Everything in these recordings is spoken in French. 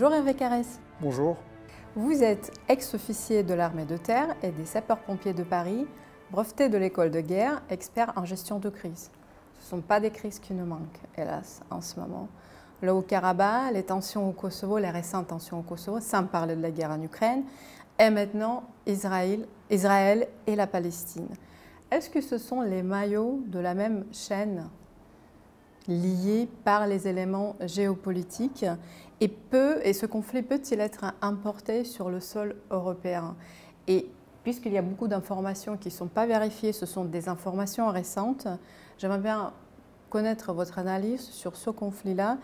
Bonjour Hervé Carès. Bonjour. Vous êtes ex-officier de l'armée de terre et des sapeurs-pompiers de Paris, breveté de l'école de guerre, expert en gestion de crise. Ce ne sont pas des crises qui nous manquent, hélas, en ce moment. Le Haut-Karabakh, les tensions au Kosovo, les récentes tensions au Kosovo, sans parler de la guerre en Ukraine, et maintenant Israël, Israël et la Palestine. Est-ce que ce sont les maillots de la même chaîne liés par les éléments géopolitiques et, et ce conflit peut-il être importé sur le sol européen? Et puisqu'il y a beaucoup d'informations qui ne sont pas vérifiées, ce sont des informations récentes, j'aimerais bien connaître votre analyse sur ce conflit-là,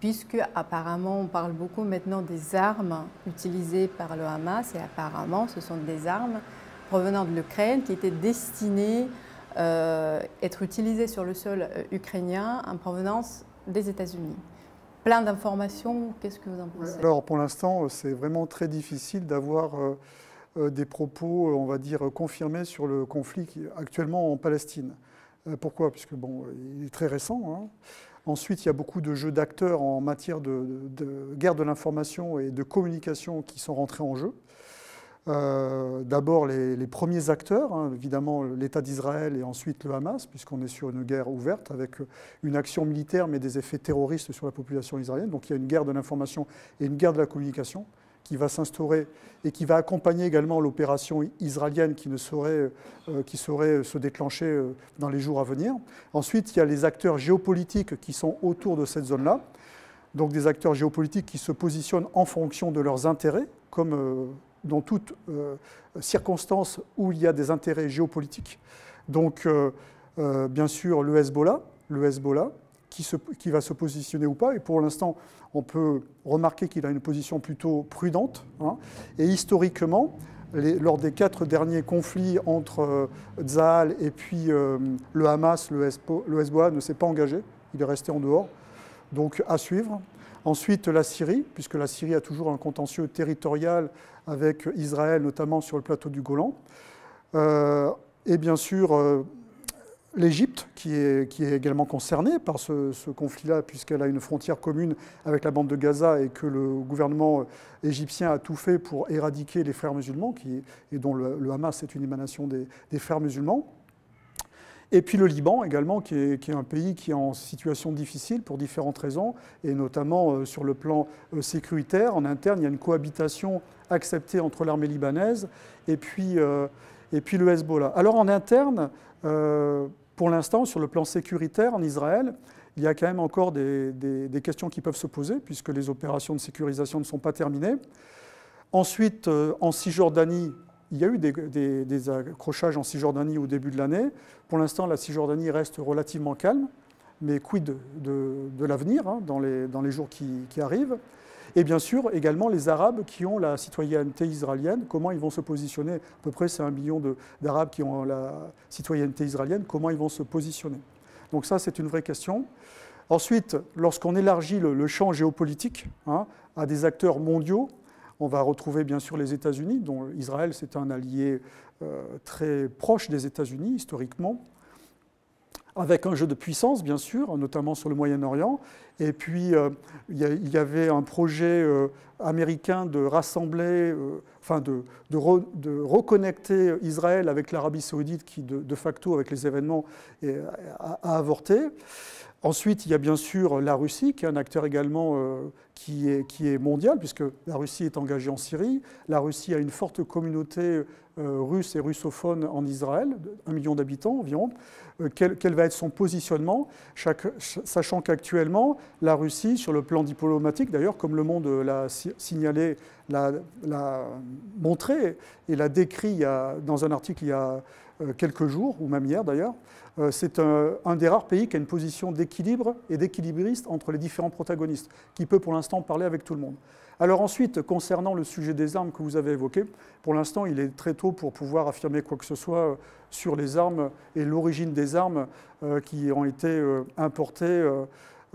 puisque apparemment on parle beaucoup maintenant des armes utilisées par le Hamas, et apparemment ce sont des armes provenant de l'Ukraine qui étaient destinées euh, être utilisées sur le sol euh, ukrainien en provenance des États-Unis. Plein d'informations, qu'est-ce que vous en pensez? Alors pour l'instant, c'est vraiment très difficile d'avoir euh, des propos, on va dire, confirmés sur le conflit actuellement en Palestine. pourquoi? Puisque bon, il est très récent. Hein. Ensuite, il y a beaucoup de jeux d'acteurs en matière de, de guerre de l'information et de communication qui sont rentrés en jeu. Euh, d'abord les, premiers acteurs, hein, évidemment l'État d'Israël et ensuite le Hamas, puisqu'on est sur une guerre ouverte avec une action militaire mais des effets terroristes sur la population israélienne. Donc il y a une guerre de l'information et une guerre de la communication qui va s'instaurer et qui va accompagner également l'opération israélienne qui, ne saurait, euh, qui saurait se déclencher euh, dans les jours à venir. Ensuite, il y a les acteurs géopolitiques qui sont autour de cette zone-là. Donc des acteurs géopolitiques qui se positionnent en fonction de leurs intérêts, comme dans toute euh, circonstance où il y a des intérêts géopolitiques. Donc, euh, euh, bien sûr, le Hezbollah, le Hezbollah qui, va se positionner ou pas. Et pour l'instant, on peut remarquer qu'il a une position plutôt prudente. Hein. Et historiquement, lors des quatre derniers conflits entre Tzahal et puis le Hamas, le Hezbollah ne s'est pas engagé. Il est resté en dehors. Donc, à suivre. Ensuite, la Syrie, puisque la Syrie a toujours un contentieux territorial avec Israël, notamment sur le plateau du Golan. Euh, et bien sûr, euh, l'Égypte, qui est, également concernée par ce, conflit-là, puisqu'elle a une frontière commune avec la bande de Gaza et que le gouvernement égyptien a tout fait pour éradiquer les frères musulmans, et dont le, Hamas est une émanation des frères musulmans. Et puis le Liban également, qui est, un pays qui est en situation difficile pour différentes raisons, et notamment euh, sur le plan euh, sécuritaire. En interne, il y a une cohabitation acceptée entre l'armée libanaise et puis, euh, et puis le Hezbollah. Alors en interne, pour l'instant, sur le plan sécuritaire en Israël, il y a quand même encore des, des, questions qui peuvent se poser, puisque les opérations de sécurisation ne sont pas terminées. Ensuite, en Cisjordanie, il y a eu des, accrochages en Cisjordanie au début de l'année. Pour l'instant, la Cisjordanie reste relativement calme, mais quid de, l'avenir hein, dans, les, jours qui, arrivent? Et bien sûr, également les Arabes qui ont la citoyenneté israélienne, comment ils vont se positionner? À peu près, c'est un million d'Arabes qui ont la citoyenneté israélienne, comment ils vont se positionner? Donc ça, c'est une vraie question. Ensuite, lorsqu'on élargit le, champ géopolitique hein, à des acteurs mondiaux, on va retrouver bien sûr les États-Unis, dont Israël c'est un allié euh, très proche des États-Unis historiquement, avec un jeu de puissance bien sûr, notamment sur le Moyen-Orient. Et puis euh, il y, avait un projet euh, américain de rassembler, enfin de, de, reconnecter Israël avec l'Arabie saoudite qui de, facto avec les événements a avorté. Ensuite, il y a bien sûr la Russie, qui est un acteur également euh, qui, est, mondial, puisque la Russie est engagée en Syrie. La Russie a une forte communauté euh, russe et russophone en Israël, un million d'habitants environ. Euh, quel, va être son positionnement, sachant qu'actuellement, la Russie, sur le plan diplomatique, d'ailleurs, comme le monde l'a signalé, l'a montré et l'a décrit dans un article il y a quelques jours, ou même hier d'ailleurs, c'est un, des rares pays qui a une position d'équilibre et d'équilibriste entre les différents protagonistes, qui peut pour l'instant parler avec tout le monde. Alors ensuite, concernant le sujet des armes que vous avez évoqué, pour l'instant, il est très tôt pour pouvoir affirmer quoi que ce soit euh, sur les armes et l'origine des armes euh, qui ont été importées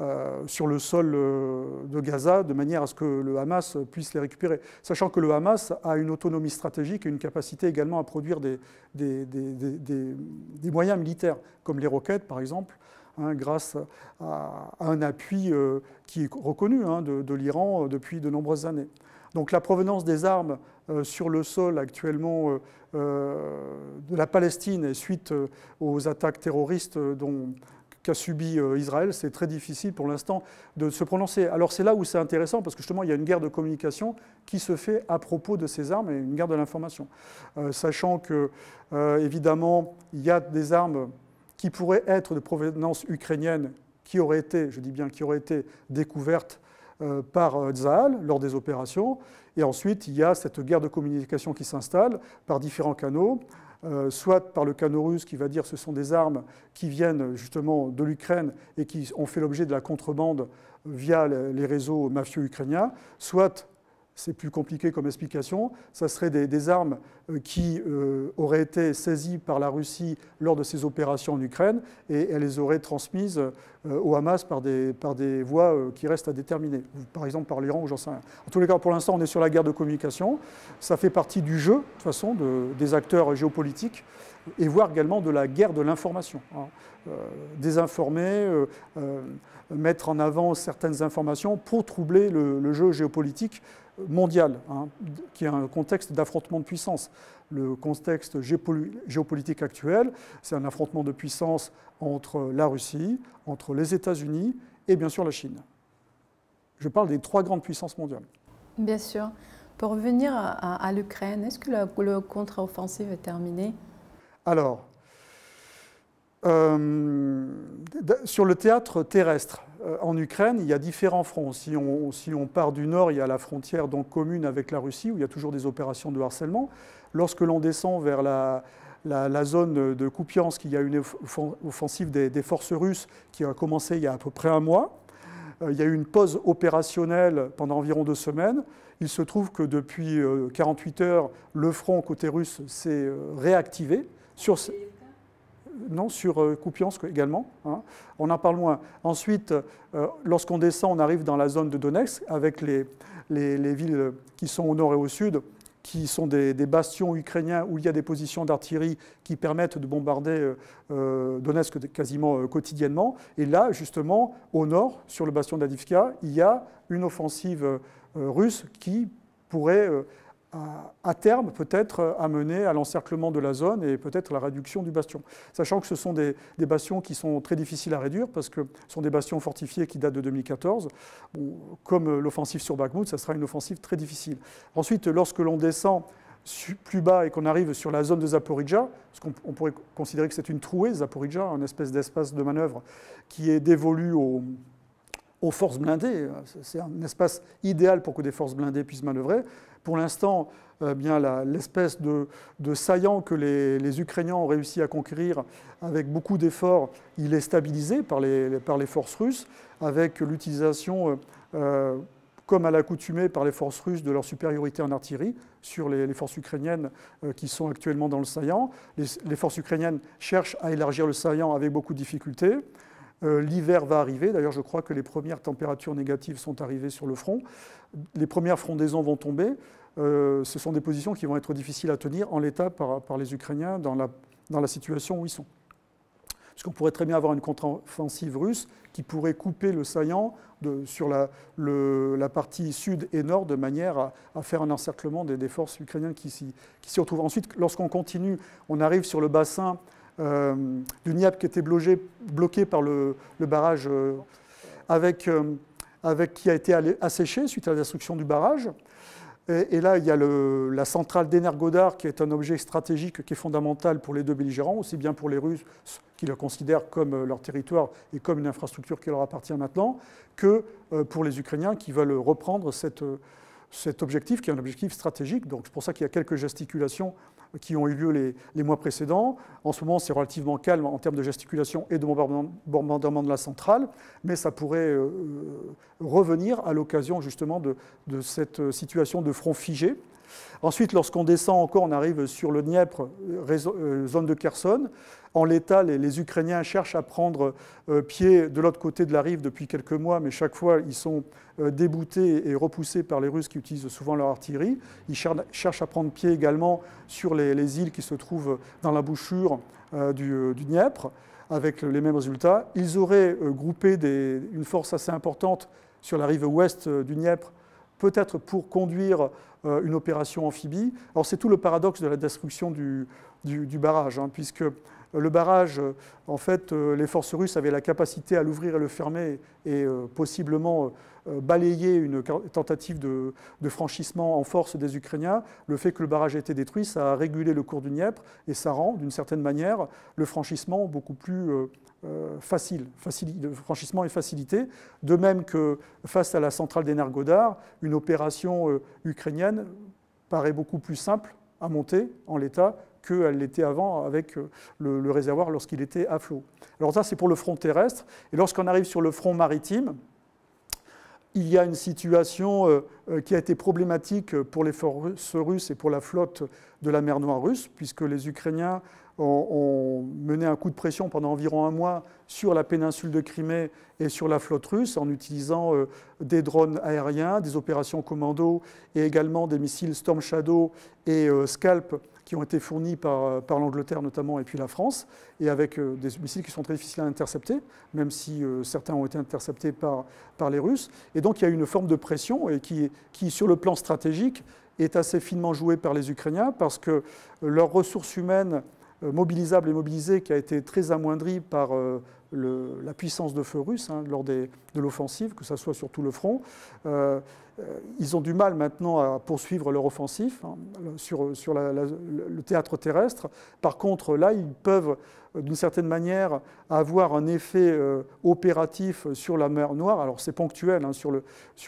euh, sur le sol euh, de Gaza de manière à ce que le Hamas puisse les récupérer. Sachant que le Hamas a une autonomie stratégique et une capacité également à produire des, moyens militaires, comme les roquettes par exemple, hein, grâce à, un appui qui est reconnu hein, de, l'Iran depuis de nombreuses années. Donc la provenance des armes sur le sol actuellement de la Palestine suite aux attaques terroristes dont qu'a subi euh, Israël, c'est très difficile pour l'instant de se prononcer. Alors c'est là où c'est intéressant, parce que justement, il y a une guerre de communication qui se fait à propos de ces armes et une guerre de l'information. Euh, sachant que, euh, évidemment, il y a des armes qui pourraient être de provenance ukrainienne, qui auraient été, je dis bien qui auraient été découvertes par Zahal lors des opérations. Et ensuite, il y a cette guerre de communication qui s'installe par différents canaux. Euh, soit par le canot russe qui va dire ce sont des armes qui viennent justement de l'Ukraine et qui ont fait l'objet de la contrebande via les réseaux mafieux ukrainiens, soit c'est plus compliqué comme explication, ça serait des, armes euh, qui euh, auraient été saisies par la Russie lors de ses opérations en Ukraine et elle les aurait transmises euh, au Hamas par des, par des voies qui restent à déterminer, par exemple par l'Iran ou j'en sais rien. En tous les cas, pour l'instant, on est sur la guerre de communication. Ça fait partie du jeu, de toute façon, des acteurs géopolitiques et voire également de la guerre de l'information. Hein. désinformer, mettre en avant certaines informations pour troubler le jeu géopolitique mondial, hein, qui est un contexte d'affrontement de puissance. Le contexte géopolitique actuel, c'est un affrontement de puissance entre la Russie, entre les États-Unis et bien sûr la Chine. Je parle des trois grandes puissances mondiales. Bien sûr. Pour revenir à, l'Ukraine, est-ce que le, contre-offensive est terminé Alors, euh, sur le théâtre terrestre, en Ukraine, il y a différents fronts. Si on, part du nord, il y a la frontière donc commune avec la Russie, où il y a toujours des opérations de harcèlement. Lorsque l'on descend vers la, zone de Kupiansk, il y a une offensive des, forces russes qui a commencé il y a à peu près un mois. Euh, il y a eu une pause opérationnelle pendant environ deux semaines. Il se trouve que depuis 48 euh, heures, le front côté russe s'est réactivé. Sur, non, sur euh, Kupiansk également. Hein. On en parle moins. Ensuite, euh, lorsqu'on descend, on arrive dans la zone de Donetsk avec les, villes qui sont au nord et au sud, qui sont des, bastions ukrainiens où il y a des positions d'artillerie qui permettent de bombarder euh, Donetsk quasiment quotidiennement. Et là, justement, au nord, sur le bastion d'Adivka, il y a une offensive russe qui pourrait à, terme peut-être amener à l'encerclement de la zone et peut-être la réduction du bastion. Sachant que ce sont des, bastions qui sont très difficiles à réduire parce que ce sont des bastions fortifiés qui datent de 2014. comme l'offensive sur Bakhmut, ça sera une offensive très difficile. Ensuite, lorsque l'on descend plus bas et qu'on arrive sur la zone de Zaporizhia, parce qu'on pourrait considérer que c'est une trouée, Zaporizhia, un espèce d'espace de manœuvre qui est dévolu aux forces blindées. C'est un espace idéal pour que des forces blindées puissent manœuvrer. Pour l'instant, euh, l'espèce de, saillant que les, Ukrainiens ont réussi à conquérir avec beaucoup d'efforts, il est stabilisé par les, par les forces russes, avec l'utilisation, euh, euh, comme à l'accoutumée par les forces russes, de leur supériorité en artillerie sur les, forces ukrainiennes qui sont actuellement dans le saillant. Les, forces ukrainiennes cherchent à élargir le saillant avec beaucoup de difficultés. L'hiver va arriver, d'ailleurs je crois que les premières températures négatives sont arrivées sur le front les premières frondaisons vont tomber. Euh, ce sont des positions qui vont être difficiles à tenir en l'état par, les Ukrainiens dans la, dans la situation où ils sont. Puisqu'on pourrait très bien avoir une contre-offensive russe qui pourrait couper le saillant sur la, la, partie sud et nord de manière à, faire un encerclement des, forces ukrainiennes qui s'y retrouvent. Ensuite, lorsqu'on continue, on arrive sur le bassin euh, du Dniepr qui était bloqué, bloqué par le, barrage euh, avec avec, qui a été asséché suite à la destruction du barrage. Et, là, il y a la centrale d'Energodar, qui est un objet stratégique qui est fondamental pour les deux belligérants, aussi bien pour les Russes, qui le considèrent comme euh, leur territoire et comme une infrastructure qui leur appartient maintenant, que euh, pour les Ukrainiens qui veulent reprendre cette, cet objectif, qui est un objectif stratégique. Donc c'est pour ça qu'il y a quelques gesticulations qui ont eu lieu les, mois précédents. En ce moment, c'est relativement calme en termes de gesticulation et de bombardement de la centrale, mais ça pourrait euh, revenir à l'occasion justement de, cette situation de front figé. Ensuite, lorsqu'on descend encore, on arrive sur le Dniepr, euh, zone de Kherson. En l'état, les, Ukrainiens cherchent à prendre euh, pied de l'autre côté de la rive depuis quelques mois, mais chaque fois, ils sont euh, déboutés et repoussés par les Russes qui utilisent souvent leur artillerie. Ils cherchent à prendre pied également sur les, îles qui se trouvent dans la bouchure du, du Dniepr avec les mêmes résultats. Ils auraient groupé une force assez importante sur la rive ouest du Dniepr, peut-être pour conduire une opération amphibie. Alors c'est tout le paradoxe de la destruction du, barrage, hein, puisque le barrage, en fait, les forces russes avaient la capacité à l'ouvrir et le fermer et possiblement euh, balayer une tentative de, franchissement en force des Ukrainiens. Le fait que le barrage ait été détruit, ça a régulé le cours du Dniepr et ça rend, d'une certaine manière, le franchissement beaucoup plus euh, euh, facile. Le franchissement est facilité. De même que face à la centrale d'Energodar, une opération ukrainienne paraît beaucoup plus simple à monter en l'état qu'elle l'était avant avec le, le réservoir lorsqu'il était à flot. Alors ça, c'est pour le front terrestre. Et lorsqu'on arrive sur le front maritime, il y a une situation euh, euh, qui a été problématique pour les forces russes et pour la flotte de la mer Noire russe, puisque les Ukrainiens ont, mené un coup de pression pendant environ un mois sur la péninsule de Crimée et sur la flotte russe en utilisant euh, des drones aériens, des opérations commando et également des missiles Storm Shadow et Scalp qui ont été fournis par, par l'Angleterre notamment et puis la France, et avec euh, des missiles qui sont très difficiles à intercepter, même si euh, certains ont été interceptés par, par les Russes. Et donc il y a une forme de pression et qui, qui, sur le plan stratégique, est assez finement jouée par les Ukrainiens parce que leurs ressources humaines euh, mobilisables et mobilisées, qui a été très amoindrie par la puissance de feu russe hein, lors de l'offensive, que ce soit sur tout le front. Euh, euh, ils ont du mal maintenant à poursuivre leur offensif hein, sur, le théâtre terrestre. Par contre, là, ils peuvent, d'une certaine manière, avoir un effet euh, opératif sur la mer Noire. Alors, c'est ponctuel hein, sur,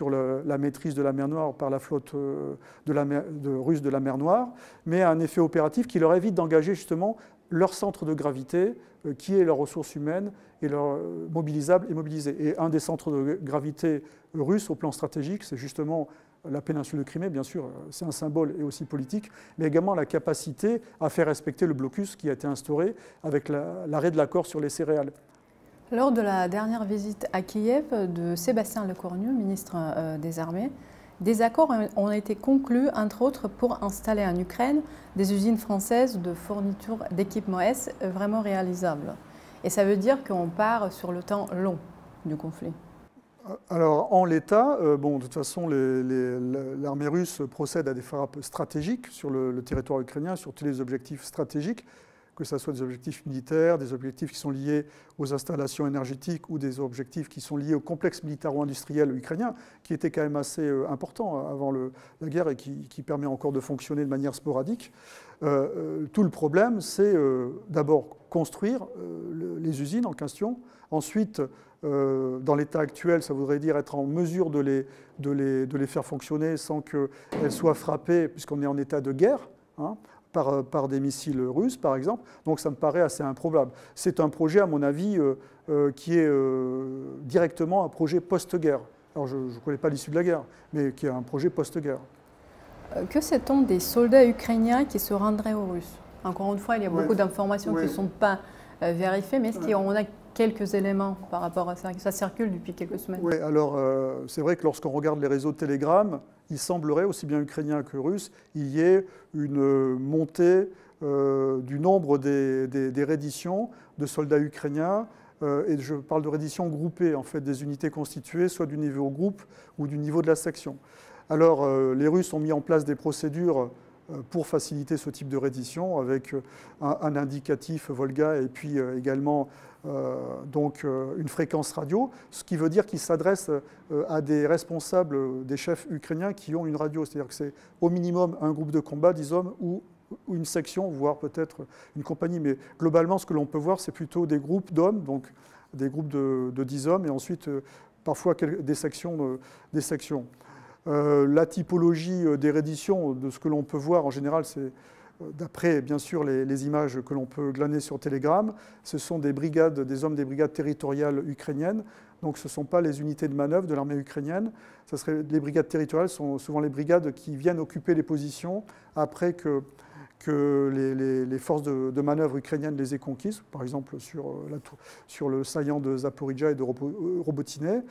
la maîtrise de la mer Noire par la flotte russe de la mer Noire, mais un effet opératif qui leur évite d'engager justement leur centre de gravité, euh, qui est leurs ressources humaines et leur euh, mobilisables et mobilisés. Et un des centres de gravité russes au plan stratégique, c'est justement la péninsule de Crimée, bien sûr, euh, c'est un symbole et aussi politique, mais également la capacité à faire respecter le blocus qui a été instauré avec l'arrêt de l'accord sur les céréales. Lors de la dernière visite à Kiev de Sébastien Lecornu, ministre des Armées, des accords ont été conclus, entre autres, pour installer en Ukraine des usines françaises de fourniture d'équipements S vraiment réalisables. Et ça veut dire qu'on part sur le temps long du conflit. Alors, en l'état, euh, bon, de toute façon, l'armée russe procède à des frappes stratégiques sur le, territoire ukrainien, sur tous les objectifs stratégiques que ce soit des objectifs militaires, des objectifs qui sont liés aux installations énergétiques ou des objectifs qui sont liés au complexe militaro-industriel ukrainien, qui était quand même assez euh, important avant la guerre et qui, permet encore de fonctionner de manière sporadique. Euh, tout le problème, c'est d'abord construire les usines en question, ensuite dans l'état actuel, ça voudrait dire être en mesure de les, de les, de les faire fonctionner sans qu'elles soient frappées, puisqu'on est en état de guerre. Hein. Euh, par, des missiles russes, par exemple. Donc ça me paraît assez improbable. C'est un projet, à mon avis, euh, euh, qui est directement un projet post-guerre. Alors je ne connais pas l'issue de la guerre, mais qui est un projet post-guerre. Que sait-on des soldats ukrainiens qui se rendraient aux Russes? Encore une fois, il y a beaucoup d'informations qui ne sont pas vérifiées, mais est-ce qu'on a quelques éléments par rapport à ça Ça circule depuis quelques semaines. Oui, alors c'est vrai que lorsqu'on regarde les réseaux de Telegram, il semblerait, aussi bien ukrainien que russe, il y ait une montée euh, du nombre des, redditions de soldats ukrainiens. Euh, et je parle de redditions groupées, en fait, des unités constituées, soit du niveau groupe ou du niveau de la section. Alors, euh, les Russes ont mis en place des procédures pour faciliter ce type de reddition avec un, un indicatif Volga et puis également euh, donc euh, une fréquence radio, ce qui veut dire qu'il s'adresse euh, à des responsables, des chefs ukrainiens qui ont une radio. C'est-à-dire que c'est au minimum un groupe de combat, 10 hommes, ou une section, voire peut-être une compagnie. Mais globalement, ce que l'on peut voir, c'est plutôt des groupes d'hommes, donc des groupes de, de 10 hommes, et ensuite parfois des sections. Des sections. La typologie des redditions, de ce que l'on peut voir en général, c'est d'après bien sûr les, images que l'on peut glaner sur Telegram, ce sont des brigades, des hommes des brigades territoriales ukrainiennes. Donc ce ne sont pas les unités de manœuvre de l'armée ukrainienne. Ça serait, les brigades territoriales sont souvent les brigades qui viennent occuper les positions après que, les, forces de, manœuvre ukrainiennes les aient conquises, par exemple sur, euh, le saillant de Zaporizhia et de Robotiné.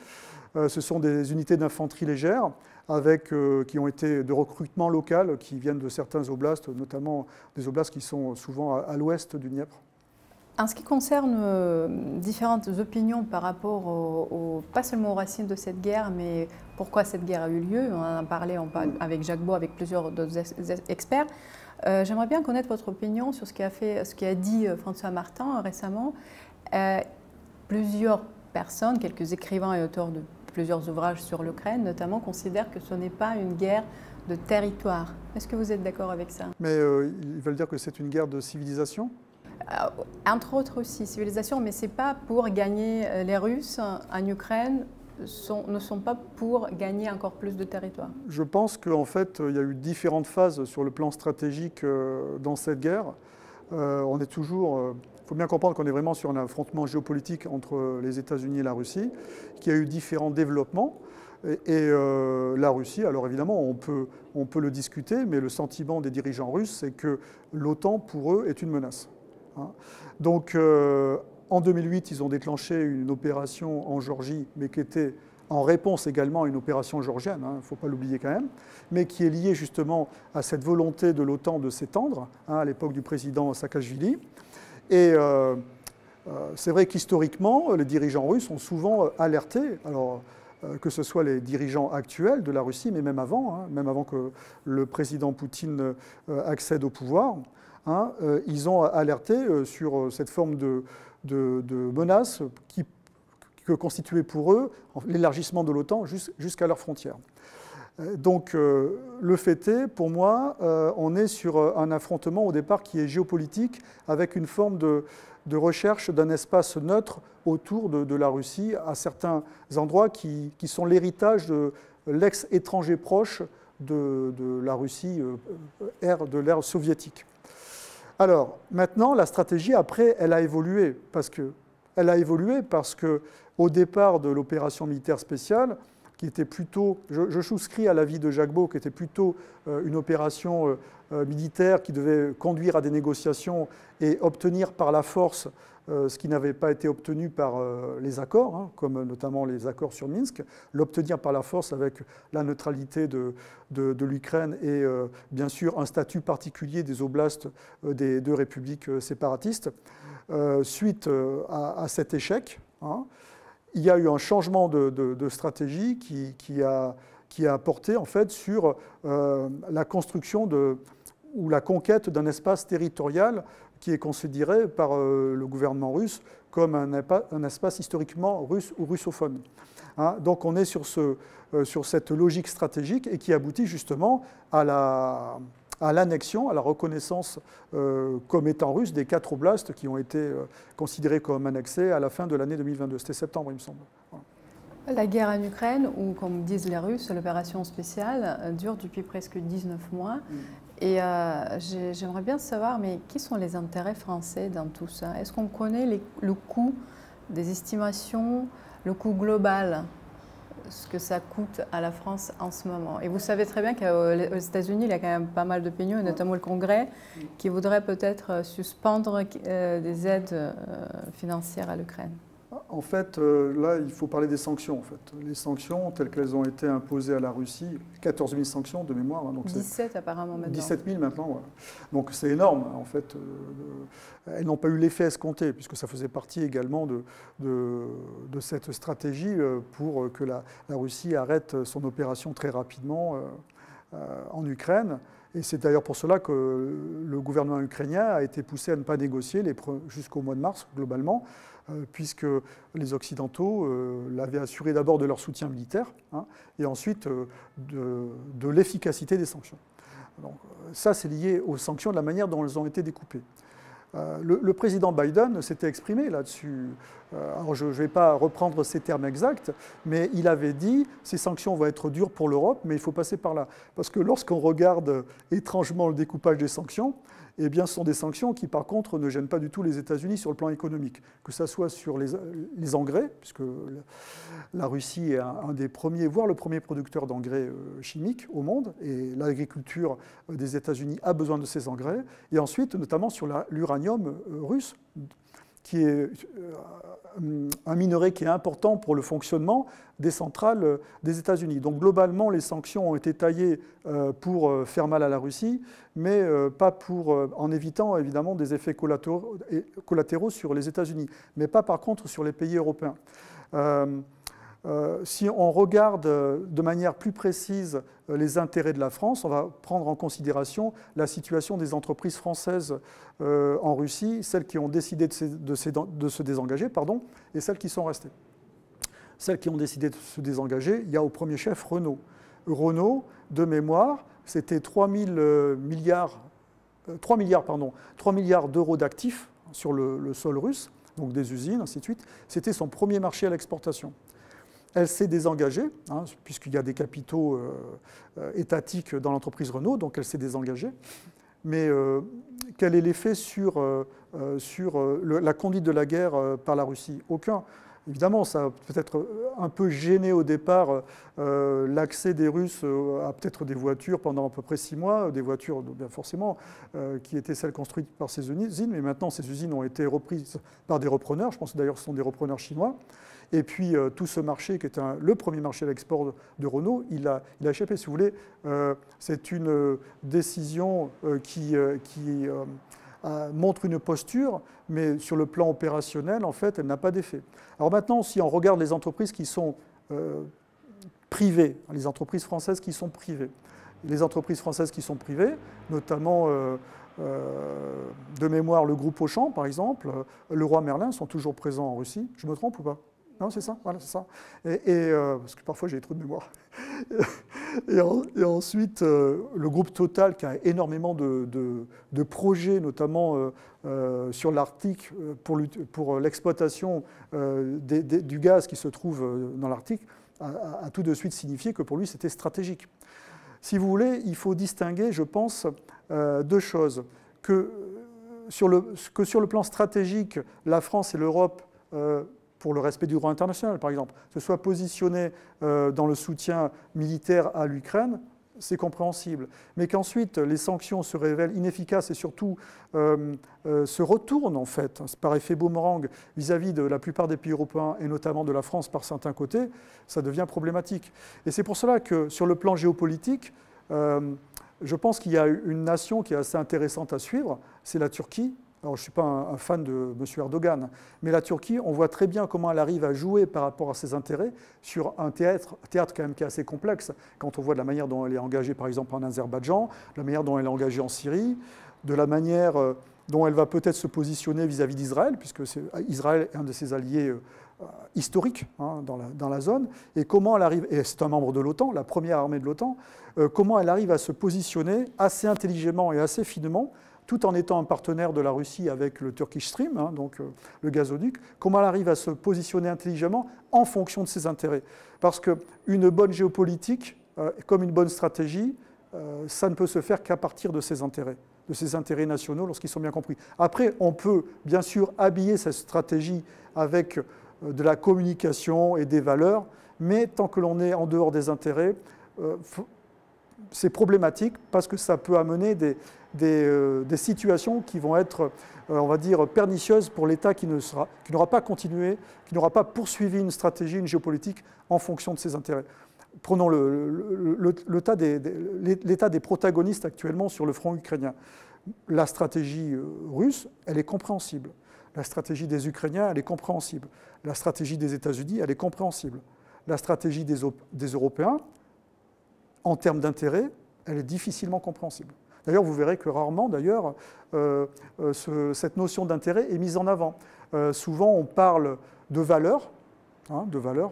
Euh, ce sont des unités d'infanterie légère avec, euh, qui ont été de recrutement local, qui viennent de certains oblasts, notamment des oblasts qui sont souvent à, l'ouest du Dniepr. En ce qui concerne euh, différentes opinions par rapport pas seulement aux racines de cette guerre, mais pourquoi cette guerre a eu lieu, on en a parlé avec Jacques Beau, avec plusieurs d'autres experts. Euh, j'aimerais bien connaître votre opinion sur ce qu'a fait, dit François Martin récemment. plusieurs personnes, quelques écrivains et auteurs de plusieurs ouvrages sur l'Ukraine, notamment, considèrent que ce n'est pas une guerre de territoire. Est-ce que vous êtes d'accord avec ça? Mais ils veulent dire que c'est une guerre de civilisation? Euh, entre autres aussi, civilisation, mais ce n'est pas pour gagner euh, les Russes en Ukraine, ne sont pas pour gagner encore plus de territoire Je pense qu'en fait, il y a eu différentes phases sur le plan stratégique euh, dans cette guerre. on est toujours. Il faut bien comprendre qu'on est vraiment sur un affrontement géopolitique entre les États-Unis et la Russie, qui a eu différents développements. Et, la Russie, alors évidemment, on peut, on peut le discuter, mais le sentiment des dirigeants russes, c'est que l'OTAN, pour eux, est une menace. Hein. Donc euh, en 2008, ils ont déclenché une opération en Géorgie, mais qui était en réponse également à une opération géorgienne, il hein, ne faut pas l'oublier quand même, mais qui est liée justement à cette volonté de l'OTAN de s'étendre, hein, à l'époque du président Saakashvili. Et euh, euh, c'est vrai qu'historiquement, les dirigeants russes ont souvent alerté, alors que ce soit les dirigeants actuels de la Russie, mais même avant, même avant que le président Poutine accède au pouvoir, Hein, euh, ils ont alerté euh, sur euh, cette forme de, menace que constituait pour eux l'élargissement de l'OTAN jusqu'à leurs frontières. Donc le fait est, pour moi, on est sur un affrontement au départ qui est géopolitique avec une forme de, recherche d'un espace neutre autour de, la Russie à certains endroits qui, sont l'héritage de l'ex-étranger proche de, la Russie, de l'ère soviétique. Alors, maintenant, la stratégie, après, elle a évolué. Parce que, elle a évolué parce que, au départ de l'opération militaire spéciale, qui était plutôt, je, souscris à l'avis de Jacques Beau, qui était plutôt euh, une opération euh, euh, militaire qui devait conduire à des négociations et obtenir par la force ce qui n'avait pas été obtenu par les accords, hein, comme notamment les accords sur Minsk, l'obtenir par la force avec la neutralité de, l'Ukraine et bien sûr un statut particulier des oblasts des deux républiques séparatistes. suite à, cet échec, hein, il y a eu un changement de, stratégie qui, a, qui, a, porté en fait sur la construction de, ou la conquête d'un espace territorial qui est considéré par euh, le gouvernement russe comme un, espace historiquement russe ou russophone. Hein. donc on est sur, ce, euh, sur, cette logique stratégique et qui aboutit justement à la, à l'annexion, à la reconnaissance euh, comme étant russe des quatre oblasts qui ont été considérés comme annexés à la fin de l'année 2022. C'était septembre, il me semble. La guerre en Ukraine, ou comme disent les Russes, l'opération spéciale, dure depuis presque 19 mois. Mm. Et euh, j'aimerais bien savoir, mais qui sont les intérêts français dans tout ça? Est-ce qu'on connaît le coût des estimations, le coût global, ce que ça coûte à la France en ce moment Et vous savez très bien qu'aux États-Unis, il y a quand même pas mal d'opinions, notamment le Congrès, qui voudrait peut-être suspendre euh, des aides euh, financières à l'Ukraine. En fait, euh, là, il faut parler des sanctions. En fait. Les sanctions, telles qu'elles ont été imposées à la Russie, 14 000 sanctions de mémoire. Hein, donc 17 apparemment maintenant. 17 000 maintenant, voilà. Donc c'est énorme, en fait. Euh, elles n'ont pas eu l'effet escompté, puisque ça faisait partie également de, de, cette stratégie euh, pour que la, Russie arrête son opération très rapidement en Ukraine. Et c'est d'ailleurs pour cela que le gouvernement ukrainien a été poussé à ne pas négocier jusqu'au mois de mars, globalement, puisque les Occidentaux euh, l'avaient assuré d'abord de leur soutien militaire hein, et ensuite euh, de, l'efficacité des sanctions. Donc, ça, c'est lié aux sanctions, de la manière dont elles ont été découpées. Le, président Biden s'était exprimé là-dessus. Alors je ne vais pas reprendre ces termes exacts, mais il avait dit ces sanctions vont être dures pour l'Europe, mais il faut passer par là. Parce que lorsqu'on regarde étrangement le découpage des sanctions, eh bien, ce sont des sanctions qui, par contre, ne gênent pas du tout les États-Unis sur le plan économique, que ce soit sur les, engrais, puisque la Russie est un, des premiers, voire le premier producteur d'engrais euh, chimiques au monde, et l'agriculture des États-Unis a besoin de ces engrais, et ensuite, notamment sur l'uranium euh, russe, qui est un minerai qui est important pour le fonctionnement des centrales des États-Unis. Donc globalement, les sanctions ont été taillées pour faire mal à la Russie, mais pas pour, en évitant évidemment des effets collatéraux, collatéraux sur les États-Unis, mais pas par contre sur les pays européens. Euh, si on regarde euh, de manière plus précise euh, les intérêts de la France, on va prendre en considération la situation des entreprises françaises en Russie, celles qui ont décidé de se, désengager pardon, et celles qui sont restées. Celles qui ont décidé de se désengager, il y a au premier chef Renault. Renault, de mémoire, c'était 3 milliards, 3 milliards, pardon, 3 milliards d'euros d'actifs sur le, le sol russe, donc des usines, ainsi de suite. C'était son premier marché à l'exportation. Elle s'est désengagée, hein, puisqu'il y a des capitaux euh, euh, étatiques dans l'entreprise Renault, donc elle s'est désengagée. Mais euh, quel est l'effet sur, la conduite de la guerre par la Russie? Aucun. Évidemment, ça a peut-être un peu gêné au départ l'accès des Russes à peut-être des voitures pendant à peu près six mois, des voitures bien forcément qui étaient celles construites par ces usines, mais maintenant ces usines ont été reprises par des repreneurs, je pense d'ailleurs que ce sont des repreneurs chinois. Et puis euh, tout ce marché, qui est le premier marché d'export de, Renault, il a, échappé. Si vous voulez, euh, c'est une euh, décision qui, qui montre une posture, mais sur le plan opérationnel, en fait, elle n'a pas d'effet. Alors maintenant, si on regarde les entreprises qui sont privées, les entreprises françaises qui sont privées, les entreprises françaises qui sont privées, notamment de mémoire le groupe Auchan, par exemple, le roi Merlin sont toujours présents en Russie. Je me trompe ou pas? Non, c'est ça, voilà, c'est ça. Et, euh, parce que parfois j'ai trop de mémoire. et, ensuite, euh, le groupe Total qui a énormément de, projets, notamment euh, sur l'Arctique, pour, l'exploitation du gaz qui se trouve dans l'Arctique, a, tout de suite signifié que pour lui c'était stratégique. Si vous voulez, il faut distinguer, je pense, deux choses. Que sur, le, que sur le plan stratégique, la France et l'Europe pour le respect du droit international, par exemple, se soit positionné euh, dans le soutien militaire à l'Ukraine, c'est compréhensible. Mais qu'ensuite les sanctions se révèlent inefficaces et surtout euh, euh, se retournent en fait par effet boomerang vis-à-vis de la plupart des pays européens et notamment de la France par certains côtés, ça devient problématique. Et c'est pour cela que sur le plan géopolitique, je pense qu'il y a une nation qui est assez intéressante à suivre, c'est la Turquie, alors, je ne suis pas un, fan de M. Erdogan, mais la Turquie, on voit très bien comment elle arrive à jouer par rapport à ses intérêts sur un théâtre, théâtre quand même qui est assez complexe, quand on voit de la manière dont elle est engagée, par exemple, en Azerbaïdjan, de la manière dont elle est engagée en Syrie, de la manière euh, dont elle va peut-être se positionner vis-à-vis d'Israël, puisque Israël est un de ses alliés euh, historiques hein, dans, la, zone, et comment elle arrive, et c'est un membre de l'OTAN, la première armée de l'OTAN, euh, comment elle arrive à se positionner assez intelligemment et assez finement tout en étant un partenaire de la Russie avec le Turkish Stream, hein, donc euh, le gazoduc, comment elle arrive à se positionner intelligemment en fonction de ses intérêts. Parce qu'une bonne géopolitique, euh, comme une bonne stratégie, euh, ça ne peut se faire qu'à partir de ses intérêts, de ses intérêts nationaux lorsqu'ils sont bien compris. Après, on peut bien sûr habiller cette stratégie avec de la communication et des valeurs, mais tant que l'on est en dehors des intérêts, c'est problématique parce que ça peut amener des, euh, des, situations qui vont être, euh, on va dire, pernicieuses pour l'État qui n'aura pas continué, qui n'aura pas poursuivi une stratégie, une géopolitique en fonction de ses intérêts. Prenons l'état des, protagonistes actuellement sur le front ukrainien. La stratégie euh, russe, elle est compréhensible. La stratégie des Ukrainiens, elle est compréhensible. La stratégie des États-Unis, elle est compréhensible. La stratégie des, des Européens, en termes d'intérêt, elle est difficilement compréhensible. D'ailleurs, vous verrez que rarement, d'ailleurs, euh, euh, cette notion d'intérêt est mise en avant. Euh, souvent, on parle de valeur, hein, de valeur.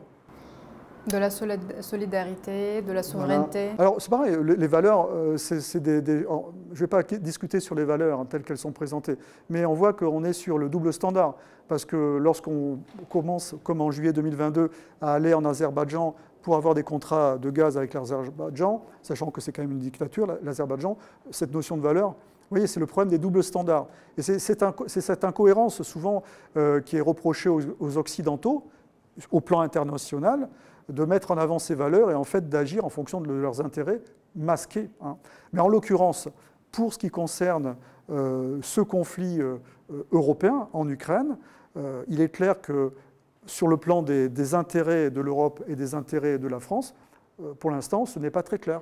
De la solidarité, de la souveraineté. Alors, c'est pareil, les, valeurs, c'est des, Je ne vais pas discuter sur les valeurs hein, telles qu'elles sont présentées, mais on voit qu'on est sur le double standard. Parce que lorsqu'on commence, comme en juillet 2022, à aller en Azerbaïdjan pour avoir des contrats de gaz avec l'Azerbaïdjan, sachant que c'est quand même une dictature, l'Azerbaïdjan, cette notion de valeur, vous voyez, c'est le problème des doubles standards. Et c'est cette incohérence souvent euh, qui est reprochée aux, Occidentaux, au plan international, de mettre en avant ces valeurs et en fait d'agir en fonction de leurs intérêts masqués. Hein. Mais en l'occurrence, pour ce qui concerne euh, ce conflit euh, européen en Ukraine, il est clair que sur le plan des, intérêts de l'Europe et des intérêts de la France, pour l'instant, ce n'est pas très clair.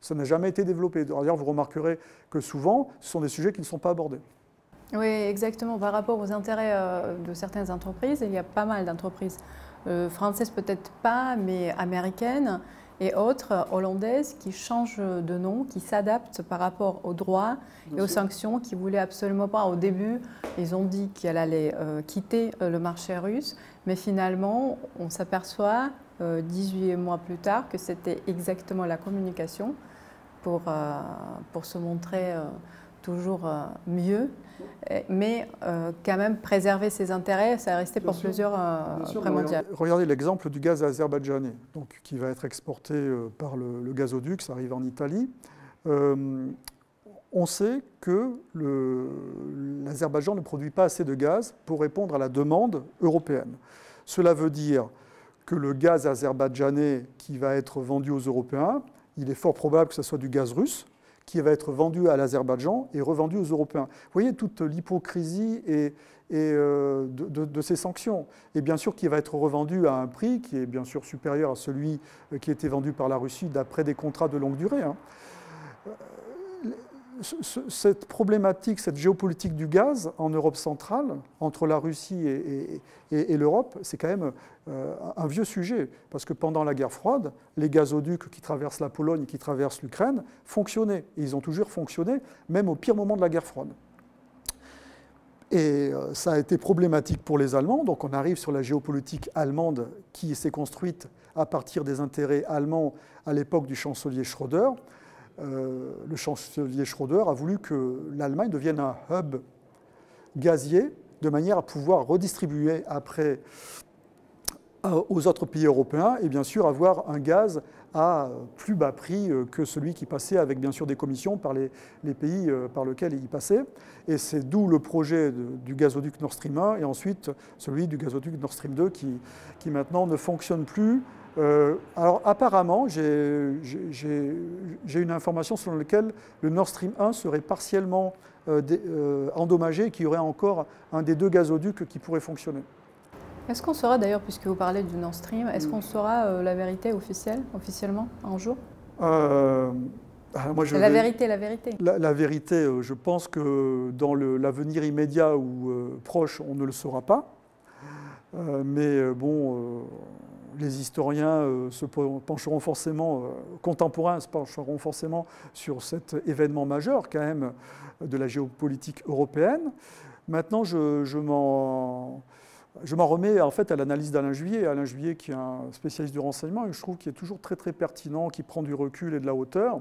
Ça n'a jamais été développé. D'ailleurs, vous remarquerez que souvent, ce sont des sujets qui ne sont pas abordés. Oui, exactement. Par rapport aux intérêts de certaines entreprises, il y a pas mal d'entreprises françaises peut-être pas, mais américaines et autres hollandaises qui changent de nom, qui s'adaptent par rapport aux droits et aux sanctions, qui voulaient absolument pas. Au début, ils ont dit qu'elle allait euh, quitter euh, le marché russe, mais finalement, on s'aperçoit 18 euh, mois plus tard que c'était exactement la communication pour, pour se montrer toujours mieux mais euh, quand même préserver ses intérêts, ça a resté pour plusieurs euh, mondiales. Regardez l'exemple du gaz azerbaïdjanais, donc, qui va être exporté euh, par le, gazoduc, ça arrive en Italie. on sait que l'Azerbaïdjan ne produit pas assez de gaz pour répondre à la demande européenne. Cela veut dire que le gaz azerbaïdjanais qui va être vendu aux Européens, il est fort probable que ce soit du gaz russe, qui va être vendu à l'Azerbaïdjan et revendu aux Européens. Vous voyez toute l'hypocrisie et, euh, de, ces sanctions. Et bien sûr, qui va être revendu à un prix qui est bien sûr supérieur à celui qui était vendu par la Russie d'après des contrats de longue durée. Hein cette problématique, cette géopolitique du gaz en Europe centrale, entre la Russie et, l'Europe, c'est quand même euh, un vieux sujet. Parce que pendant la guerre froide, les gazoducs qui traversent la Pologne et qui traversent l'Ukraine fonctionnaient. Ils ont toujours fonctionné, même au pire moment de la guerre froide. Et euh, ça a été problématique pour les Allemands. Donc on arrive sur la géopolitique allemande qui s'est construite à partir des intérêts allemands à l'époque du chancelier Schröder. Euh, le chancelier Schröder a voulu que l'Allemagne devienne un hub gazier de manière à pouvoir redistribuer après euh, aux autres pays européens et bien sûr avoir un gaz à plus bas prix euh, que celui qui passait avec bien sûr des commissions par les, pays par lesquels il passait. Et c'est d'où le projet du gazoduc Nord Stream 1 et ensuite celui du gazoduc Nord Stream 2 qui, qui maintenant ne fonctionne plus euh, alors apparemment, j'ai une information selon laquelle le Nord Stream 1 serait partiellement euh, euh, endommagé et qu'il y aurait encore un des deux gazoducs qui pourrait fonctionner. Est-ce qu'on saura d'ailleurs, puisque vous parlez du Nord Stream, est-ce qu'on saura la vérité officielle, officiellement, un jour? Ah, la vérité, la vérité. La, vérité, je pense que dans l'avenir immédiat ou proche, on ne le saura pas. mais bon, les historiens euh, se pencheront forcément, euh, contemporains se pencheront forcément sur cet événement majeur quand même de la géopolitique européenne. Maintenant, je, m'en remets en fait à l'analyse d'Alain Juillet. Alain Juillet, qui est un spécialiste du renseignement, et je trouve qu'il est toujours très très pertinent, qui prend du recul et de la hauteur.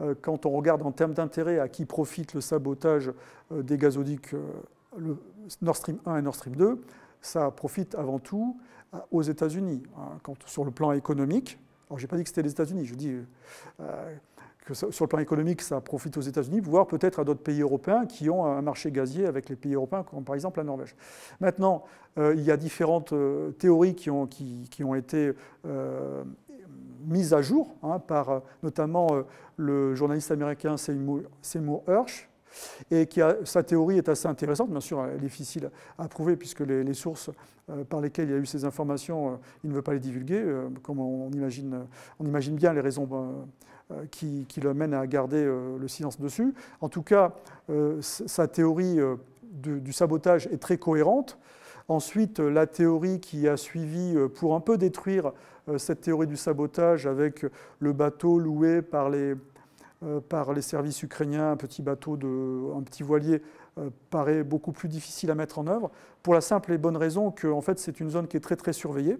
Euh, quand on regarde en termes d'intérêt à qui profite le sabotage des gazoducs Nord Stream 1 et Nord Stream 2, ça profite avant tout aux États-Unis. Hein, sur le plan économique, alors je n'ai pas dit que c'était les États-Unis, je dis euh, que sur le plan économique, ça profite aux États-Unis, voire peut-être à d'autres pays européens qui ont un marché gazier avec les pays européens, comme par exemple la Norvège. Maintenant, euh, il y a différentes euh, théories qui ont, été mises à jour hein, par notamment le journaliste américain Seymour, Hersh, et qui sa théorie est assez intéressante, bien sûr, elle est difficile à prouver puisque les, sources euh, par lesquelles il y a eu ces informations, euh, il ne veut pas les divulguer, euh, comme on imagine, on imagine bien les raisons qui, qui, le mènent à garder le silence dessus. En tout cas, sa théorie du sabotage est très cohérente. Ensuite, la théorie qui a suivi pour un peu détruire cette théorie du sabotage avec le bateau loué par les, par les services ukrainiens, un petit bateau, un petit voilier, euh, paraît beaucoup plus difficile à mettre en œuvre, pour la simple et bonne raison que en fait, c'est une zone qui est très très surveillée,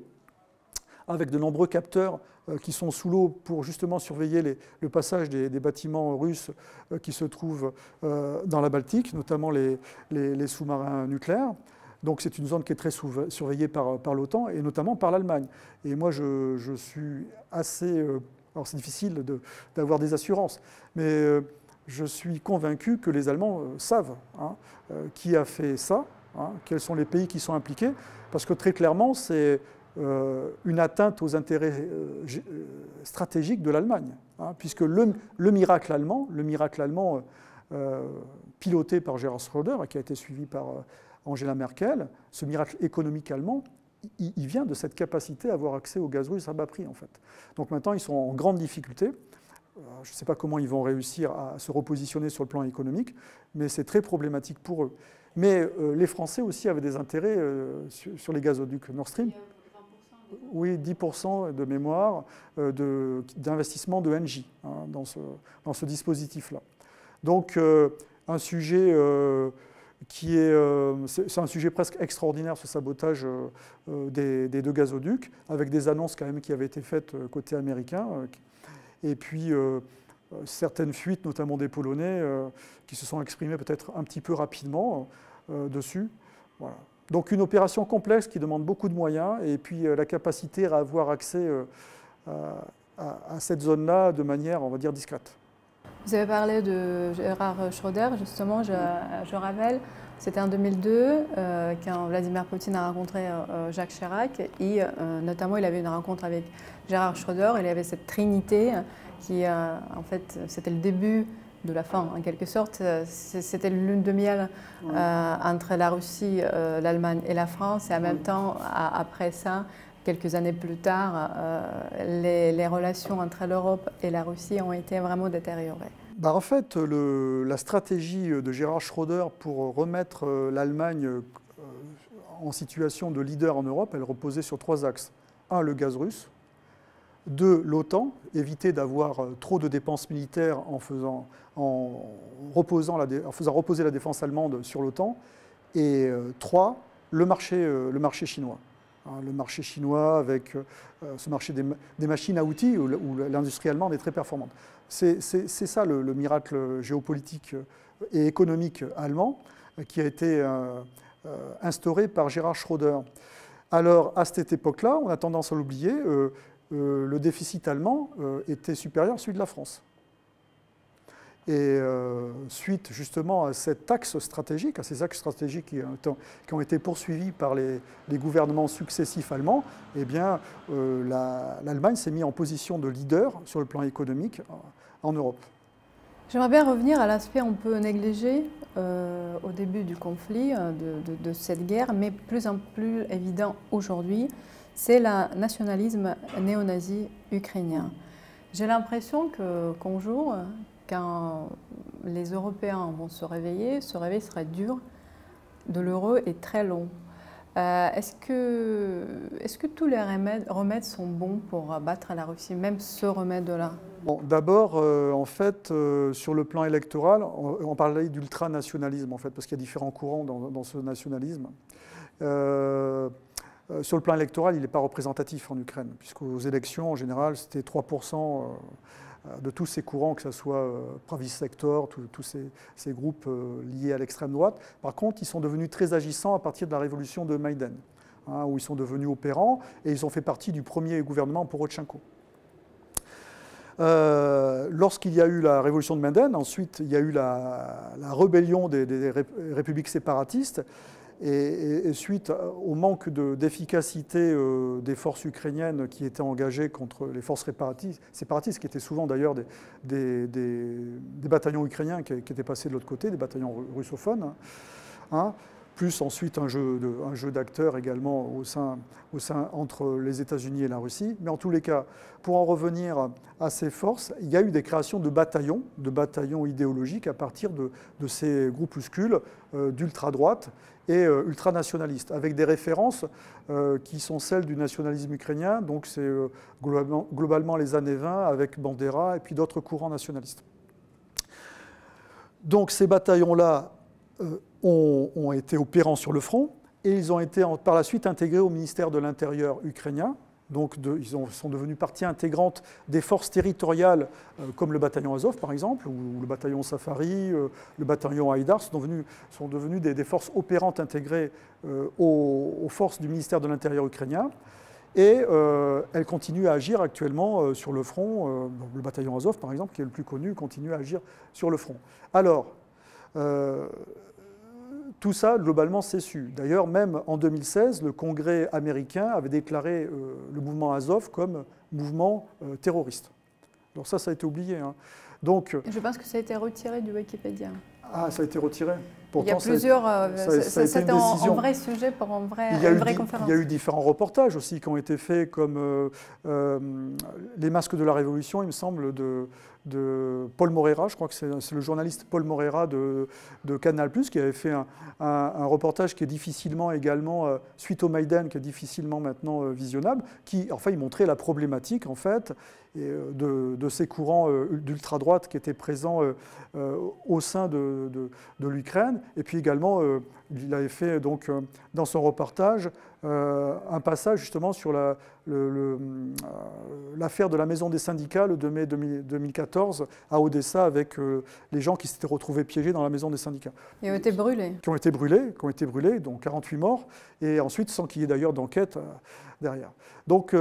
avec de nombreux capteurs euh, qui sont sous l'eau pour justement surveiller le passage des, bâtiments russes qui se trouvent dans la Baltique, notamment les, sous-marins nucléaires. Donc c'est une zone qui est très surveillée par, l'OTAN et notamment par l'Allemagne. Et moi je suis assez alors c'est difficile d'avoir des assurances, mais euh, je suis convaincu que les Allemands euh, savent hein, euh, qui a fait ça, hein, quels sont les pays qui sont impliqués, parce que très clairement, c'est une atteinte aux intérêts stratégiques de l'Allemagne, hein, puisque le, miracle allemand, le miracle allemand piloté par Gerhard Schröder, qui a été suivi par Angela Merkel, ce miracle économique allemand, il, vient de cette capacité à avoir accès au gaz russe à bas prix, en fait. Donc maintenant, ils sont en grande difficulté. Euh, je ne sais pas comment ils vont réussir à se repositionner sur le plan économique, mais c'est très problématique pour eux. Mais euh, les Français aussi avaient des intérêts euh, sur, les gazoducs Nord Stream. Oui, 10% de mémoire d'investissement de, NJ hein, dans ce, dans ce dispositif-là. Donc, un sujet euh, c'est un sujet presque extraordinaire, ce sabotage euh, euh, des, deux gazoducs, avec des annonces quand même qui avaient été faites côté américain, et puis certaines fuites, notamment des Polonais, qui se sont exprimées peut-être un petit peu rapidement dessus. Donc une opération complexe qui demande beaucoup de moyens, et puis la capacité à avoir accès à cette zone-là de manière, on va dire, discrète. Vous avez parlé de Gérard Schroeder, justement, je, je rappelle, c'était en 2002 euh, quand Vladimir Poutine a rencontré euh, Jacques Chirac. Et euh, notamment il avait une rencontre avec Gérard Schroeder. Il y avait cette trinité qui, en fait, c'était le début de la fin en quelque sorte. C'était lune de miel entre la Russie, l'Allemagne et la France. Et en même temps, après ça, quelques années plus tard, euh, les, relations entre l'Europe et la Russie ont été vraiment détériorées. Bah en fait, la stratégie de Gérard Schröder pour remettre euh, l'Allemagne euh, en situation de leader en Europe, elle reposait sur trois axes. Un, le gaz russe. Deux, l'OTAN, éviter d'avoir trop de dépenses militaires en faisant, reposer la défense allemande sur l'OTAN. Et trois, le marché chinois. Hein, le marché chinois avec euh, ce marché des, machines à outils où, l'industrie allemande est très performante. C'est ça le, miracle géopolitique et économique allemand euh, qui a été euh, instauré par Gérard Schröder. Alors, à cette époque-là, on a tendance à l'oublier, le déficit allemand était supérieur à celui de la France. Et euh, suite justement à cet axe stratégique, à ces axes stratégiques qui, ont été poursuivis par les, gouvernements successifs allemands, eh bien, euh, l'Allemagne s'est mise en position de leader sur le plan économique en Europe. J'aimerais bien revenir à l'aspect un peu négligé euh, au début du conflit, de, cette guerre, mais plus en plus évident aujourd'hui, c'est le nationalisme néo-nazi ukrainien. J'ai l'impression qu'un jour, quand les Européens vont se réveiller, ce réveil sera dur, douloureux et très long. Euh, est-ce, que, tous les remèdes, sont bons pour battre la Russie, même ce remède-là? D'abord, euh, en fait, euh, sur le plan électoral, on, parlait d'ultranationalisme, en fait, parce qu'il y a différents courants dans, dans ce nationalisme. sur le plan électoral, il n'est pas représentatif en Ukraine, puisqu'aux élections, en général, c'était 3% euh, de tous ces courants, que ce soit euh, Pravis Sector, tous ces, groupes euh, liés à l'extrême droite. Par contre, ils sont devenus très agissants à partir de la révolution de Maïden, hein, où ils sont devenus opérants et ils ont fait partie du premier gouvernement Porochenko. Lorsqu'il y a eu la révolution de Maïden, ensuite il y a eu la, rébellion des, républiques séparatistes, et, suite au manque d'efficacité euh, des forces ukrainiennes qui étaient engagées contre les forces séparatistes, qui étaient souvent d'ailleurs des, bataillons ukrainiens qui, étaient passés de l'autre côté, des bataillons russophones, hein, plus ensuite un jeu, d'acteurs également au sein, entre les États-Unis et la Russie. Mais en tous les cas, pour en revenir à ces forces, il y a eu des créations de bataillons, de bataillons idéologiques à partir de, ces groupuscules euh, d'ultra-droite et euh, ultranationalistes, avec des références euh, qui sont celles du nationalisme ukrainien, donc c'est globalement, globalement, les années 20 avec Bandera et puis d'autres courants nationalistes. Donc ces bataillons-là ont, été opérants sur le front et ils ont été par la suite intégrés au ministère de l'Intérieur ukrainien. Donc ils sont devenus partie intégrante des forces territoriales euh, comme le bataillon Azov par exemple, ou, le bataillon Safari, euh, le bataillon Haïdar sont devenus, sont devenus des, forces opérantes intégrées euh, aux, forces du ministère de l'Intérieur ukrainien. Et elles continuent à agir actuellement sur le front. le bataillon Azov, par exemple, qui est le plus connu, continue à agir sur le front. Alors, tout ça, globalement, c'est su. D'ailleurs, même en 2016, le Congrès américain avait déclaré euh, le mouvement Azov comme mouvement euh, terroriste. Alors ça, ça a été oublié. Hein. Donc, Je pense que ça a été retiré du Wikipédia. Ah, ça a été retiré il y a plusieurs. C'était un vrai sujet pour un vrai, il y a une eu, vraie conférence. Il y a eu différents reportages aussi qui ont été faits, comme euh, euh, Les masques de la Révolution, il me semble, de, de Paul Moreira. Je crois que c'est le journaliste Paul Moreira de, de Canal, qui avait fait un, reportage qui est difficilement également, euh, suite au Maïden, qui est difficilement maintenant visionnable, qui, enfin, il montrait la problématique, en fait, de, de, ces courants d'ultra-droite qui étaient présents au sein de, de l'Ukraine. Et puis également, euh, il avait fait donc, euh, dans son reportage euh, un passage justement sur l'affaire de la maison des syndicats le 2 mai 2014 à Odessa avec les gens qui s'étaient retrouvés piégés dans la maison des syndicats. Ils ont été brûlés. Qui ont été brûlés, qui ont été brûlés, donc 48 morts, et ensuite sans qu'il y ait d'ailleurs d'enquête derrière. Donc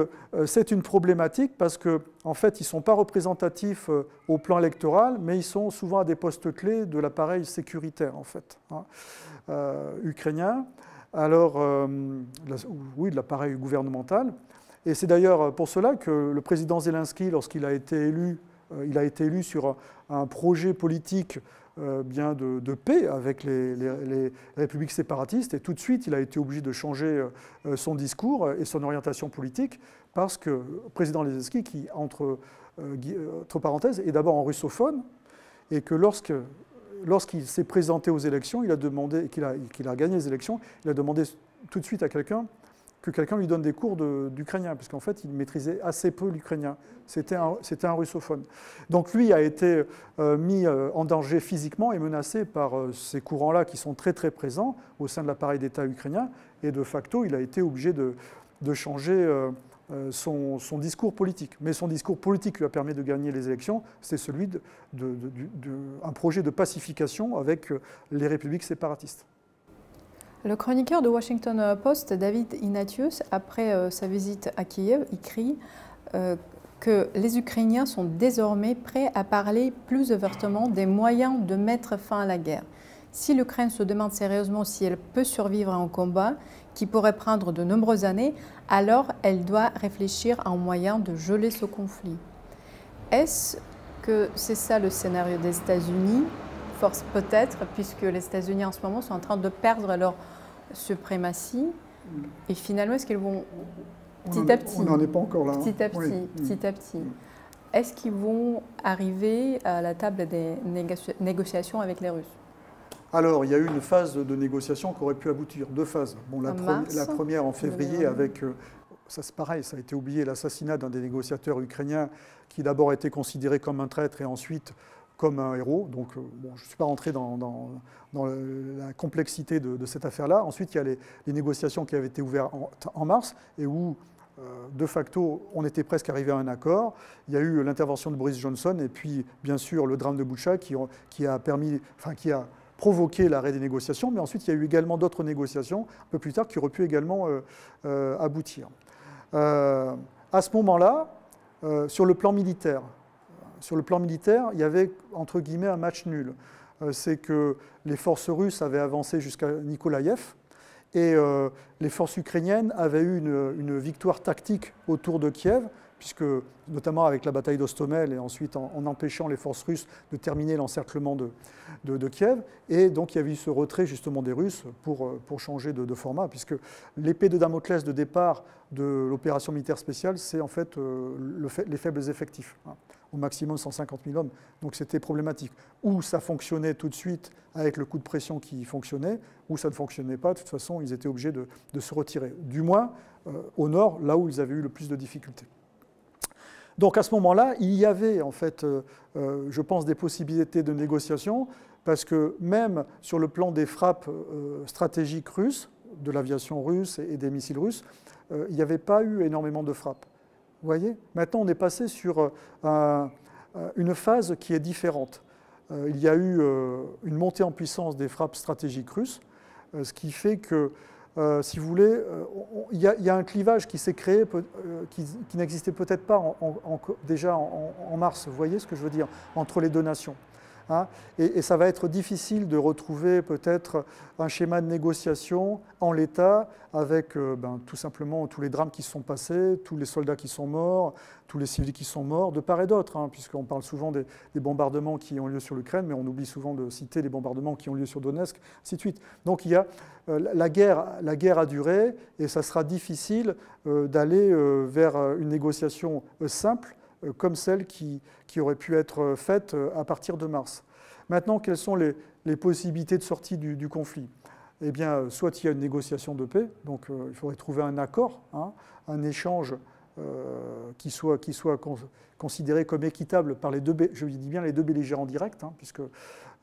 c'est une problématique parce qu'en en fait, ils ne sont pas représentatifs au plan électoral, mais ils sont souvent à des postes clés de l'appareil sécuritaire, en fait. Hein. Euh, ukrainien, alors, euh, oui, de l'appareil gouvernemental. Et c'est d'ailleurs pour cela que le président Zelensky, lorsqu'il a été élu, euh, il a été élu sur un projet politique bien de, paix avec les, les, républiques séparatistes, et tout de suite, il a été obligé de changer son discours et son orientation politique, parce que le président Zelensky, qui, entre, entre parenthèses, est d'abord en russophone, et que lorsque lorsqu'il s'est présenté aux élections, il a demandé, qu'il a, gagné les élections, il a demandé tout de suite à quelqu'un que quelqu'un lui donne des cours d'ukrainien, parce qu'en fait, il maîtrisait assez peu l'ukrainien. C'était un, russophone. Donc lui a été euh, mis euh, en danger physiquement et menacé par euh, ces courants-là qui sont très très présents au sein de l'appareil d'État ukrainien, et de facto, il a été obligé de changer euh, son, discours politique. Mais son discours politique lui a permis de gagner les élections, c'est celui d'un projet de pacification avec euh, les républiques séparatistes. Le chroniqueur de Washington Post, David Ignatius, après euh, sa visite à Kiev, écrit que les Ukrainiens sont désormais prêts à parler plus ouvertement des moyens de mettre fin à la guerre. Si l'Ukraine se demande sérieusement si elle peut survivre à un combat qui pourrait prendre de nombreuses années, alors elle doit réfléchir à un moyen de geler ce conflit. Est-ce que c'est ça le scénario des États-Unis? Force peut-être, puisque les États-Unis en ce moment sont en train de perdre leur suprématie. Et finalement, est-ce qu'ils vont petit à petit On n'en est pas encore là. Hein. Petit à petit, petit à petit. Est-ce qu'ils vont arriver à la table des négociations avec les Russes? Alors, il y a eu une phase de négociation qui aurait pu aboutir, deux phases. Bon, la, première en février avec, euh, ça c'est pareil, ça a été oublié, l'assassinat d'un des négociateurs ukrainiens qui d'abord a été considéré comme un traître et ensuite comme un héros. Donc, euh, bon, je ne suis pas rentré dans, la complexité de, cette affaire-là. Ensuite, il y a les, négociations qui avaient été ouvertes en, mars et où euh, de facto, on était presque arrivé à un accord. Il y a eu l'intervention de Boris Johnson et puis, bien sûr, le drame de Boucha qui, qui a permis, enfin, qui a provoqué l'arrêt des négociations, mais ensuite il y a eu également d'autres négociations un peu plus tard qui auraient pu également euh, euh, aboutir. Euh, à ce moment-là, sur le plan militaire, il y avait entre guillemets un match nul. C'est que les forces russes avaient avancé jusqu'à Nikolaïev et les forces ukrainiennes avaient eu une victoire tactique autour de Kiev, puisque notamment avec la bataille d'Ostomel et ensuite en, empêchant les forces russes de terminer l'encerclement de, Kiev. Et donc il y avait eu ce retrait justement des Russes pour, pour changer de, format, puisque l'épée de Damoclès de départ de l'opération militaire spéciale, c'est en fait, euh, le les faibles effectifs. Hein. au maximum 150 000 hommes. Donc c'était problématique. Ou ça fonctionnait tout de suite avec le coup de pression qui fonctionnait, ou ça ne fonctionnait pas. De toute façon, ils étaient obligés de, se retirer. Du moins euh, au nord, là où ils avaient eu le plus de difficultés. Donc à ce moment-là, il y avait en fait, euh, euh, je pense, des possibilités de négociation, parce que même sur le plan des frappes euh, stratégiques russes, de l'aviation russe et des missiles russes, il n'y avait pas eu énormément de frappes. Vous voyez? Maintenant, on est passé sur une phase qui est différente. il y a eu une montée en puissance des frappes stratégiques russes, ce qui fait que euh, si vous voulez, euh, il y, a un clivage qui s'est créé, euh, qui, n'existait peut-être pas déjà en, mars, vous voyez ce que je veux dire, entre les deux nations. Hein. et, ça va être difficile de retrouver peut-être un schéma de négociation en l'état avec euh, ben, tout simplement tous les drames qui se sont passés, tous les soldats qui sont morts, tous les civils qui sont morts, de part et d'autre, hein, puisqu'on parle souvent des, bombardements qui ont lieu sur l'Ukraine, mais on oublie souvent de citer les bombardements qui ont lieu sur Donetsk, ainsi de suite. Donc euh, la, guerre, a duré et ça sera difficile euh, d'aller vers une négociation simple comme celle qui, qui, aurait pu être faite euh, à partir de mars. Maintenant, quelles sont les, possibilités de sortie du, conflit? Eh bien, euh, soit il y a une négociation de paix, donc il faudrait trouver un accord, hein, un échange qui soit, qui soit considéré comme équitable par les deux, je dis bien les deux belligérants directs, hein, puisque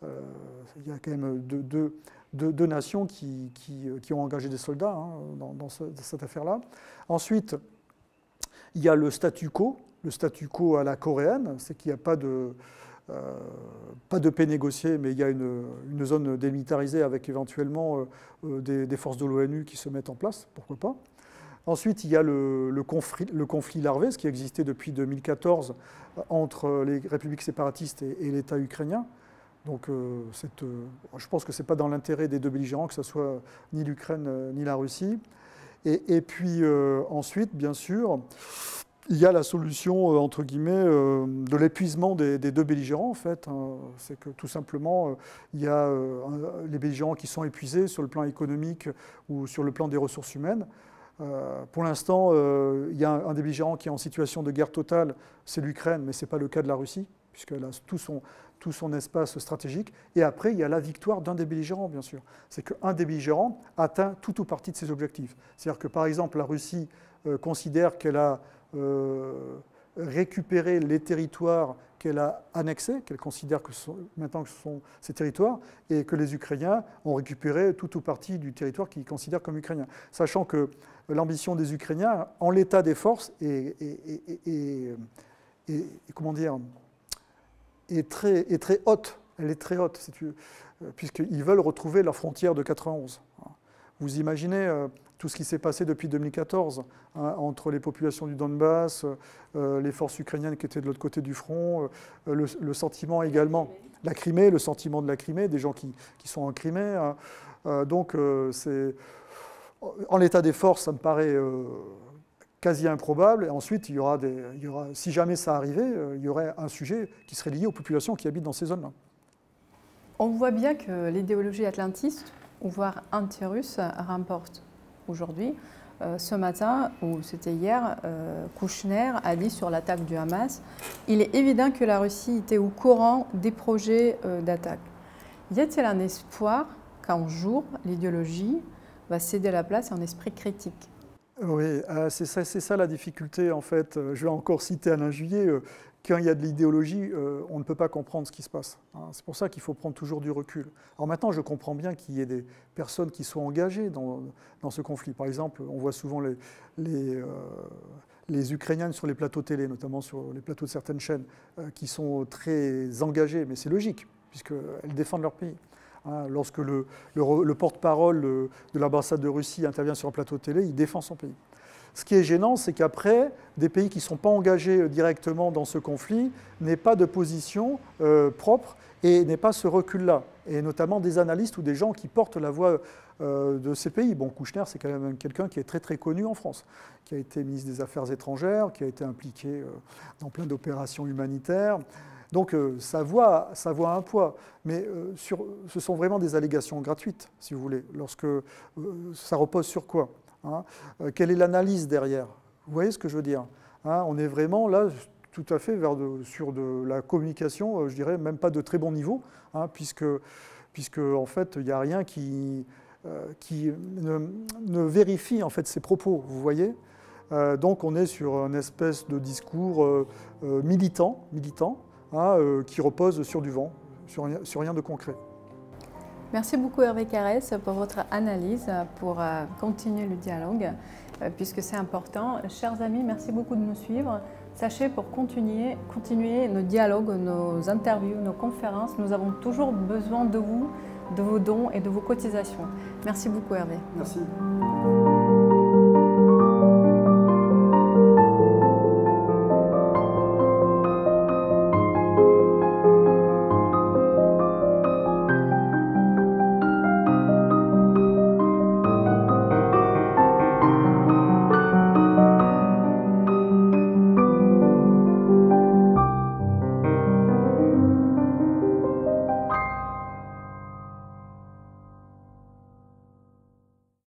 il y a quand même deux, deux, nations qui, qui, qui, ont engagé des soldats hein, dans, cette affaire-là. Ensuite, il y a le statu quo, le statu quo à la coréenne, c'est qu'il n'y a pas de, euh, pas de paix négociée, mais il y a une, zone démilitarisée avec éventuellement euh, euh, des, forces de l'ONU qui se mettent en place, pourquoi pas. Ensuite, il y a le, conflit, larvé, ce qui existait depuis 2014 entre les républiques séparatistes et, l'État ukrainien. Donc, je pense que ce n'est pas dans l'intérêt des deux belligérants que ce soit ni l'Ukraine ni la Russie. Et puis ensuite, bien sûr, il y a la solution, euh, entre guillemets, euh, de l'épuisement des, deux belligérants, en fait. Hein. C'est que tout simplement, euh, il y a les belligérants qui sont épuisés sur le plan économique ou sur le plan des ressources humaines. pour l'instant, il y a un, des belligérants qui est en situation de guerre totale, c'est l'Ukraine, mais ce n'est pas le cas de la Russie, puisqu'elle a tout son, tout son espace stratégique. Et après, il y a la victoire d'un des belligérants, bien sûr. C'est qu'un des belligérants atteint tout ou partie de ses objectifs. C'est-à-dire que, par exemple, la Russie considère qu'elle a récupérer les territoires qu'elle a annexés, qu'elle considère que maintenant que ce sont ses territoires, et que les Ukrainiens ont récupéré tout ou partie du territoire qu'ils considèrent comme ukrainien. Sachant que l'ambition des Ukrainiens, en l'état des forces, est, comment dire, est très, est très haute. Elle est très haute, puisqu'ils veulent retrouver leur frontière de 91. Vous imaginez euh, tout ce qui s'est passé depuis 2014 hein, entre les populations du Donbass, euh, les forces ukrainiennes qui étaient de l'autre côté du front, euh, le, sentiment également, la Crimée, le sentiment de la Crimée, des gens qui, sont en Crimée. Hein. Euh, donc, c'est en l'état des forces, ça me paraît quasi improbable. Et ensuite, il y aura des, il y aura, si jamais ça arrivait, il y aurait un sujet qui serait lié aux populations qui habitent dans ces zones-là. On voit bien que l'idéologie atlantiste, ou voire anti-russe, remporte aujourd'hui. Euh, ce matin, ou c'était hier, euh, Kouchner a dit sur l'attaque du Hamas, il est évident que la Russie était au courant des projets euh, d'attaque. Y a-t-il un espoir qu'un jour l'idéologie va céder la place à un esprit critique? Oui, c'est ça, ça, la difficulté en fait. Je vais encore citer Alain Juillet quand il y a de l'idéologie, euh, on ne peut pas comprendre ce qui se passe. Hein. C'est pour ça qu'il faut prendre toujours du recul. Alors maintenant, je comprends bien qu'il y ait des personnes qui soient engagées dans, ce conflit. Par exemple, on voit souvent les, euh, Ukrainiennes sur les plateaux télé, notamment sur les plateaux de certaines chaînes, euh, qui sont très engagées, mais c'est logique, puisqu'elles défendent leur pays. Hein. lorsque le porte-parole de l'ambassade de Russie intervient sur un plateau télé, il défend son pays. Ce qui est gênant, c'est qu'après, des pays qui ne sont pas engagés euh, directement dans ce conflit n'aient pas de position euh, propre et n'aient pas ce recul-là. Et notamment des analystes ou des gens qui portent la voix euh, de ces pays. Bon, Kouchner, c'est quand même quelqu'un qui est très très connu en France, qui a été ministre des Affaires étrangères, qui a été impliqué dans plein d'opérations humanitaires. Donc ça, voit, ça voit un poids. Mais ce sont vraiment des allégations gratuites, si vous voulez. Lorsque ça repose sur quoi? Hein. Euh, quelle est l'analyse derrière? Vous voyez ce que je veux dire hein, On est vraiment là tout à fait vers sur de la communication, euh, je dirais même pas de très bon niveau, hein, puisque, puisque en fait il n'y a rien qui, euh, ne, vérifie en fait ces propos, vous voyez? Donc on est sur une espèce de discours militant, militant qui repose sur du vent, sur rien de concret. Merci beaucoup Hervé Carès pour votre analyse, pour euh, continuer le dialogue, euh, puisque c'est important. Chers amis, merci beaucoup de nous suivre. Sachez, pour continuer, continuer nos dialogues, nos interviews, nos conférences, nous avons toujours besoin de vous, de vos dons et de vos cotisations. Merci beaucoup Hervé. Merci.